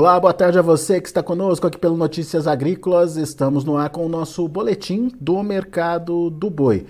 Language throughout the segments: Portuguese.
Olá, boa tarde a você que está conosco aqui pelo Notícias Agrícolas. Estamos no ar com o nosso boletim do mercado do boi.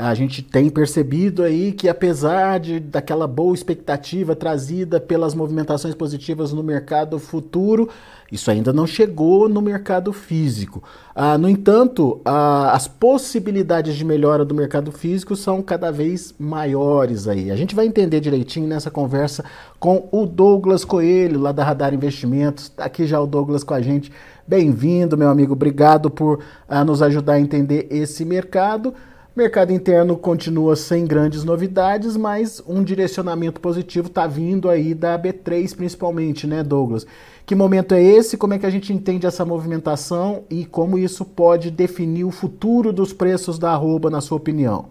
A gente tem percebido aí que apesar de, daquela boa expectativa trazida pelas movimentações positivas no mercado futuro, isso ainda não chegou no mercado físico. Ah, no entanto, ah, as possibilidades de melhora do mercado físico são cada vez maiores aí. A gente vai entender direitinho nessa conversa com o Douglas Coelho, lá da Radar Investimentos. Está aqui já o Douglas com a gente. Bem-vindo, meu amigo. Obrigado por ah, nos ajudar a entender esse mercado. Mercado interno continua sem grandes novidades, mas um direcionamento positivo está vindo aí da B3 principalmente, né, Douglas? Que momento é esse? Como é que a gente entende essa movimentação e como isso pode definir o futuro dos preços da arroba, na sua opinião?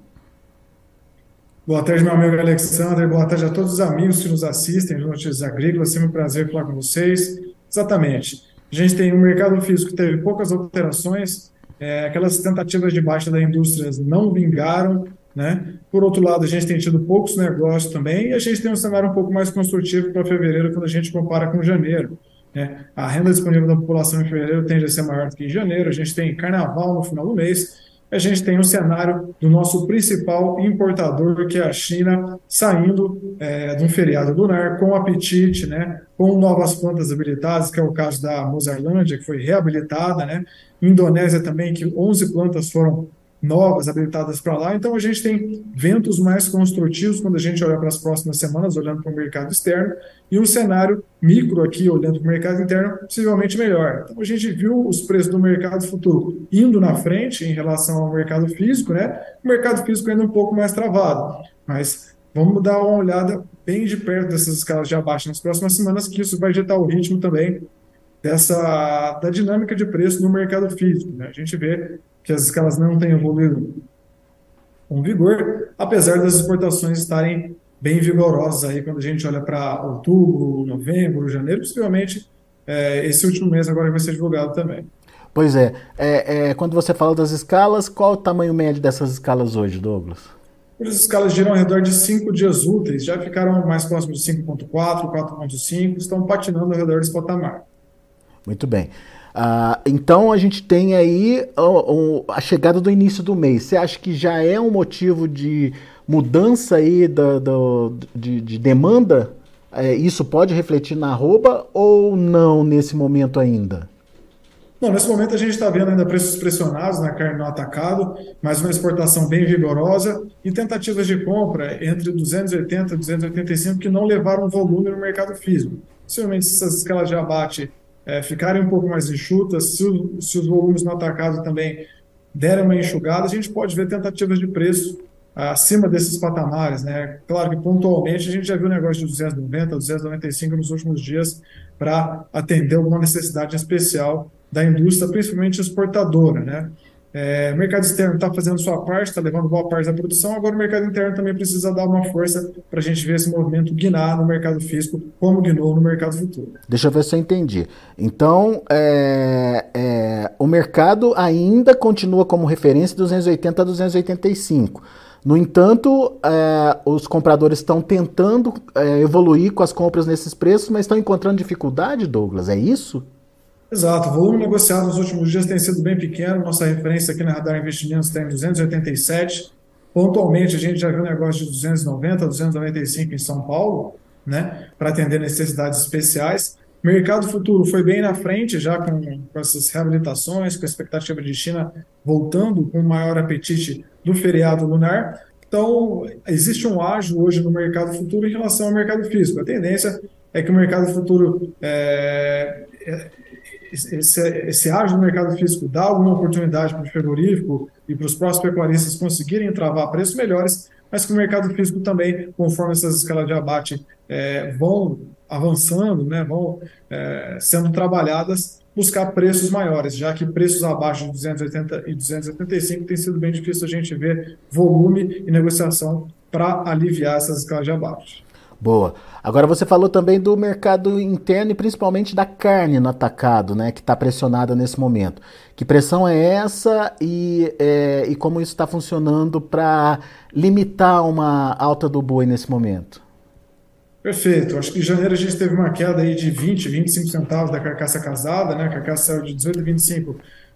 Boa tarde, meu amigo Alexandre. Boa tarde a todos os amigos que nos assistem no Notícias Agrícolas. Sempre um prazer falar com vocês. Exatamente. A gente tem um mercado físico que teve poucas alterações, é, aquelas tentativas de baixa da indústria não vingaram, né? Por outro lado, a gente tem tido poucos negócios também e a gente tem um cenário um pouco mais construtivo para fevereiro quando a gente compara com janeiro. Né? A renda disponível da população em fevereiro tende a ser maior do que em janeiro, a gente tem carnaval no final do mês, a gente tem um cenário do nosso principal importador, que é a China, saindo é, de um feriado lunar com apetite, né, com novas plantas habilitadas, que é o caso da Mozarlândia, que foi reabilitada, né, Indonésia também, que 11 plantas foram novas habilitadas para lá. Então a gente tem ventos mais construtivos quando a gente olha para as próximas semanas, olhando para o mercado externo, e um cenário micro aqui, olhando para o mercado interno, possivelmente melhor. Então a gente viu os preços do mercado futuro indo na frente em relação ao mercado físico, né? O mercado físico ainda um pouco mais travado, mas vamos dar uma olhada bem de perto dessas escalas de abaixo nas próximas semanas, que isso vai ditar o ritmo também dessa da dinâmica de preço no mercado físico. Né? A gente vê que as escalas não têm evoluído com vigor, apesar das exportações estarem bem vigorosas aí quando a gente olha para outubro, novembro, janeiro, possivelmente é, esse último mês agora vai ser divulgado também. Pois é. é, é quando você fala das escalas, qual o tamanho médio dessas escalas hoje, Douglas? As escalas giram ao redor de 5 dias úteis, já ficaram mais próximos de 5.4, 4.5, estão patinando ao redor desse patamar. Muito bem. Uh, então a gente tem aí a chegada do início do mês. Você acha que já é um motivo de mudança aí da, da de, de, demanda? É, isso pode refletir na arroba ou não nesse momento ainda? Não, nesse momento a gente está vendo ainda preços pressionados na carne no atacado, mas uma exportação bem vigorosa e tentativas de compra entre 280 e 285 que não levaram volume no mercado físico. Possivelmente essas escalas de abate é, ficarem um pouco mais enxutas, se, o, se, os volumes no atacado também derem uma enxugada, a gente pode ver tentativas de preço acima desses patamares. Né? Claro que pontualmente a gente já viu negócio de 290, 295 nos últimos dias para atender alguma necessidade especial da indústria, principalmente exportadora. Né? É, o mercado externo está fazendo sua parte, está levando boa parte da produção, agora o mercado interno também precisa dar uma força para a gente ver esse movimento guinar no mercado físico, como guinou no mercado futuro. Deixa eu ver se eu entendi. Então, é, é, o mercado ainda continua como referência 280 a 285. No entanto, é, os compradores estão tentando é, evoluir com as compras nesses preços, mas estão encontrando dificuldade, Douglas, é isso? Exato, o volume negociado nos últimos dias tem sido bem pequeno, nossa referência aqui na Radar Investimentos está em 287, pontualmente a gente já viu negócio de 290, 295 em São Paulo, né, para atender necessidades especiais. Mercado futuro foi bem na frente, já com, com essas reabilitações, com a expectativa de China voltando com maior apetite do feriado lunar. Então, existe um ágio hoje no mercado futuro em relação ao mercado físico. A tendência é que o mercado futuro é esse, esse ágio no mercado físico dá alguma oportunidade para o frigorífico e para os próprios pecuaristas conseguirem travar preços melhores, mas que o mercado físico também, conforme essas escalas de abate é, vão avançando, né, vão é, sendo trabalhadas, buscar preços maiores, já que preços abaixo de 280 e 285 tem sido bem difícil a gente ver volume e negociação para aliviar essas escalas de abate. Boa. Agora você falou também do mercado interno e principalmente da carne no atacado, né, que está pressionada nesse momento. Que pressão é essa e, é, e como isso está funcionando para limitar uma alta do boi nesse momento? Perfeito. Acho que em janeiro a gente teve uma queda aí de 20, 25 centavos da carcaça casada, né? A carcaça saiu de 18,25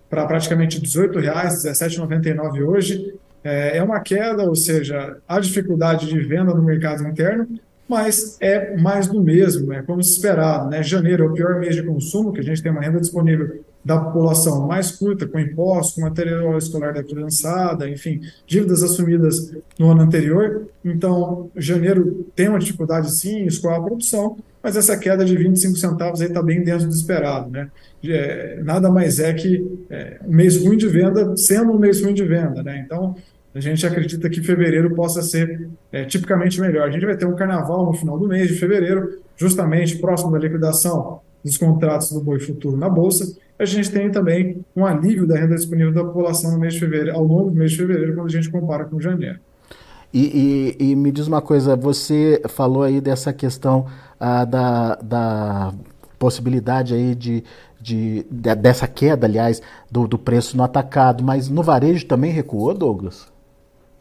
para praticamente 18 reais, 17,99 hoje. É, é uma queda, ou seja, há dificuldade de venda no mercado interno, mas é mais do mesmo, é como se esperado. Né? Janeiro é o pior mês de consumo, que a gente tem uma renda disponível da população mais curta, com impostos, com material escolar da criançada, enfim, dívidas assumidas no ano anterior. Então, janeiro tem uma dificuldade sim em escoar a produção, mas essa queda de 25 centavos aí está bem dentro do esperado. Né? É, nada mais é que é, um mês ruim de venda sendo um mês ruim de venda. Né? Então, a gente acredita que fevereiro possa ser é, tipicamente melhor. A gente vai ter um carnaval no final do mês de fevereiro, justamente próximo da liquidação dos contratos do boi futuro na Bolsa. A gente tem também um alívio da renda disponível da população no mês de fevereiro, ao longo do mês de fevereiro, quando a gente compara com janeiro. E, e, e me diz uma coisa, você falou aí dessa questão ah, da, da possibilidade aí de, de, de, dessa queda, aliás, do, do preço no atacado, mas no varejo também recuou, Douglas?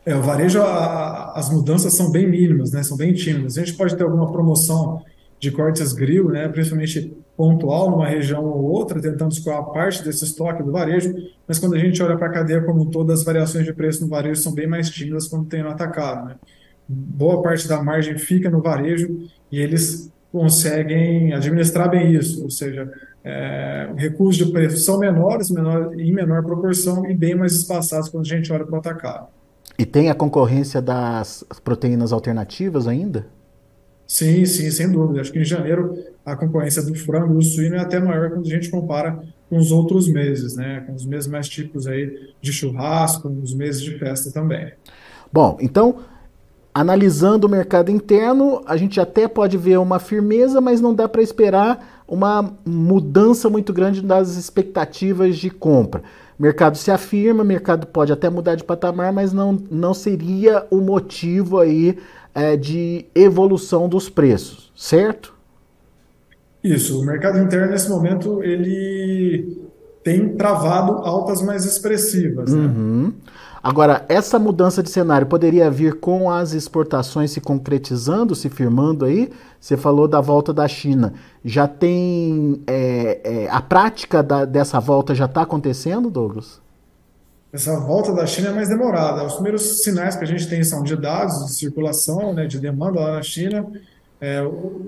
É, o varejo, a, as mudanças são bem mínimas, né? São bem tímidas. A gente pode ter alguma promoção de cortes grill, né? Principalmente pontual numa região ou outra, tentando escoar parte desse estoque do varejo, mas quando a gente olha para a cadeia como um todo, as variações de preço no varejo são bem mais tímidas quando tem no atacado, né? Boa parte da margem fica no varejo e eles conseguem administrar bem isso, ou seja, é, recursos de preço são menores, menor, em menor proporção e bem mais espaçados quando a gente olha para o atacado. E tem a concorrência das proteínas alternativas ainda? Sim, sim, sem dúvida. Acho que em janeiro a concorrência do frango e do suíno é até maior quando a gente compara com os outros meses, né? Com os meses mais típicos aí de churrasco, os meses de festa também. Bom, então, analisando o mercado interno, a gente até pode ver uma firmeza, mas não dá para esperar uma mudança muito grande das expectativas de compra mercado se afirma, mercado pode até mudar de patamar, mas não, não seria o motivo aí é, de evolução dos preços, certo? Isso, o mercado interno nesse momento ele tem travado altas mais expressivas. Né? Uhum. Agora, essa mudança de cenário poderia vir com as exportações se concretizando, se firmando aí? Você falou da volta da China. Já tem. É, é, a prática da, dessa volta já está acontecendo, Douglas? Essa volta da China é mais demorada. Os primeiros sinais que a gente tem são de dados de circulação, né, de demanda lá na China é,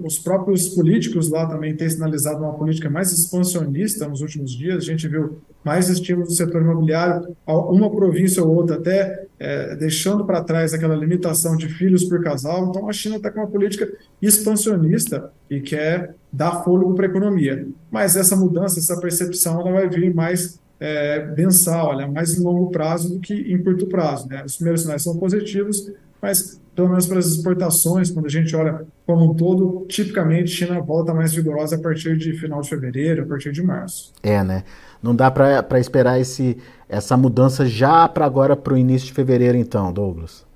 os próprios políticos lá também têm sinalizado uma política mais expansionista nos últimos dias. A gente viu mais estímulos do setor imobiliário, uma província ou outra até é, deixando para trás aquela limitação de filhos por casal. Então a China está com uma política expansionista e quer dar fôlego para a economia. Mas essa mudança, essa percepção, ela vai vir mais é, mensal, é mais em longo prazo do que em curto prazo. Né? Os primeiros sinais são positivos, mas pelo menos para as exportações, quando a gente olha como um todo, tipicamente China volta mais vigorosa a partir de final de fevereiro, a partir de março. É, né? Não dá para esperar esse, essa mudança já para agora, para o início de fevereiro, então, Douglas?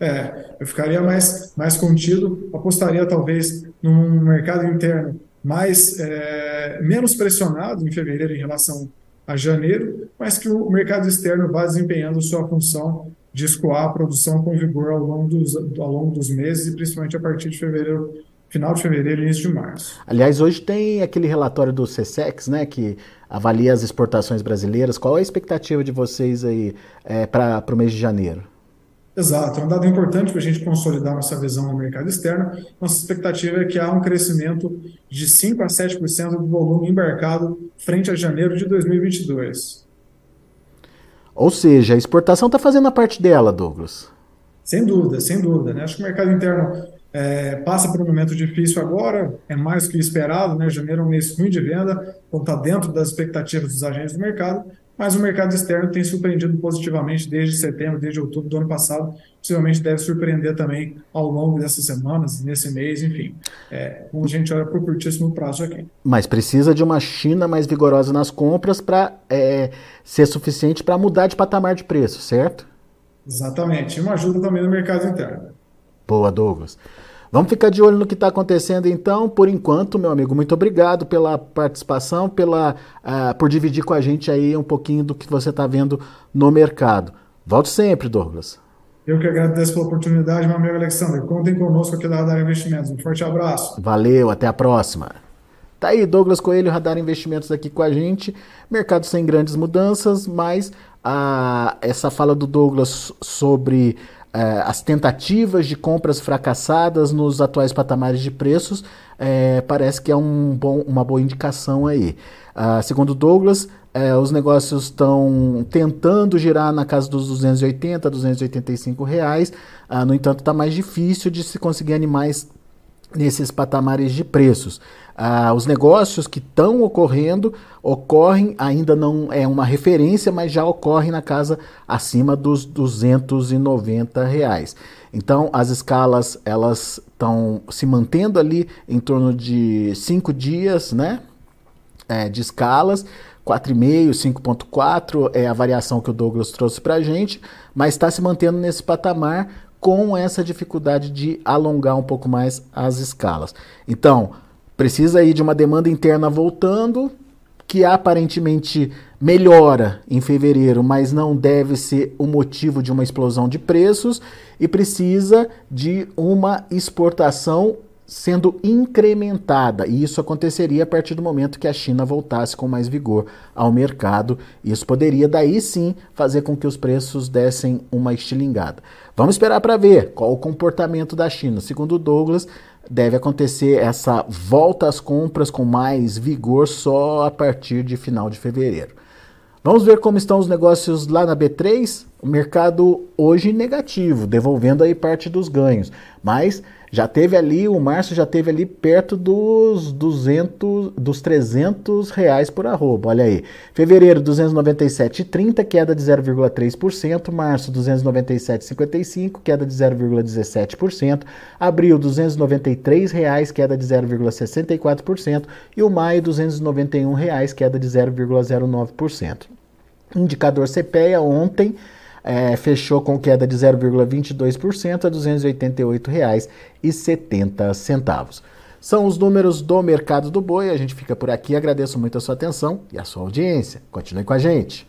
É, eu ficaria mais, mais contido, apostaria talvez num mercado interno mais é, menos pressionado em fevereiro em relação a janeiro, mas que o mercado externo vá desempenhando sua função de escoar a produção com vigor ao longo dos, ao longo dos meses e principalmente a partir de fevereiro, final de fevereiro e início de março. Aliás, hoje tem aquele relatório do CSEX, né, que avalia as exportações brasileiras. Qual é a expectativa de vocês aí é, para o mês de janeiro? Exato, é um dado importante para a gente consolidar nossa visão no mercado externo. Nossa expectativa é que há um crescimento de 5 a 7% do volume embarcado frente a janeiro de 2022. Ou seja, a exportação está fazendo a parte dela, Douglas. Sem dúvida, sem dúvida. Né? Acho que o mercado interno é, passa por um momento difícil agora, é mais do que esperado, né? janeiro é um mês ruim de venda, então está dentro das expectativas dos agentes do mercado, mas o mercado externo tem surpreendido positivamente desde setembro, desde outubro do ano passado. Possivelmente deve surpreender também ao longo dessas semanas, nesse mês, enfim. É, como a gente olha para o curtíssimo prazo aqui. Mas precisa de uma China mais vigorosa nas compras para é, ser suficiente para mudar de patamar de preço, certo? Exatamente. E uma ajuda também no mercado interno. Boa, Douglas. Vamos ficar de olho no que está acontecendo então. Por enquanto, meu amigo, muito obrigado pela participação, pela, uh, por dividir com a gente aí um pouquinho do que você está vendo no mercado. Volte sempre, Douglas. Eu que agradeço pela oportunidade, meu amigo Alexandre. Contem conosco aqui da Radar Investimentos. Um forte abraço. Valeu, até a próxima. Tá aí, Douglas Coelho, Radar Investimentos aqui com a gente. Mercado sem grandes mudanças, mas a, essa fala do Douglas sobre as tentativas de compras fracassadas nos atuais patamares de preços é, parece que é um bom, uma boa indicação aí. Uh, segundo Douglas, é, os negócios estão tentando girar na casa dos 280, 285 reais. Uh, no entanto, está mais difícil de se conseguir animais nesses patamares de preços. Ah, os negócios que estão ocorrendo ocorrem, ainda não é uma referência, mas já ocorrem na casa acima dos 290 reais. Então as escalas elas estão se mantendo ali em torno de cinco dias, né? É, de escalas. 4,5, 5,4 é a variação que o Douglas trouxe para a gente, mas está se mantendo nesse patamar com essa dificuldade de alongar um pouco mais as escalas. Então, precisa aí de uma demanda interna voltando, que aparentemente melhora em fevereiro, mas não deve ser o motivo de uma explosão de preços, e precisa de uma exportação sendo incrementada, e isso aconteceria a partir do momento que a China voltasse com mais vigor ao mercado. Isso poderia daí sim fazer com que os preços dessem uma estilingada. Vamos esperar para ver qual o comportamento da China. Segundo Douglas, deve acontecer essa volta às compras com mais vigor só a partir de final de fevereiro. Vamos ver como estão os negócios lá na B3? O mercado hoje negativo, devolvendo aí parte dos ganhos, mas já teve ali, o março já teve ali perto dos 200, dos 300 reais por arroba, olha aí. Fevereiro 297,30, queda de 0,3%, março 297,55, queda de 0,17%, abril 293 reais, queda de 0,64% e o maio 291 reais, queda de 0,09%. Indicador CPEA ontem é, fechou com queda de 0,22% a R$ 288,70. São os números do mercado do boi. A gente fica por aqui. Agradeço muito a sua atenção e a sua audiência. Continue com a gente.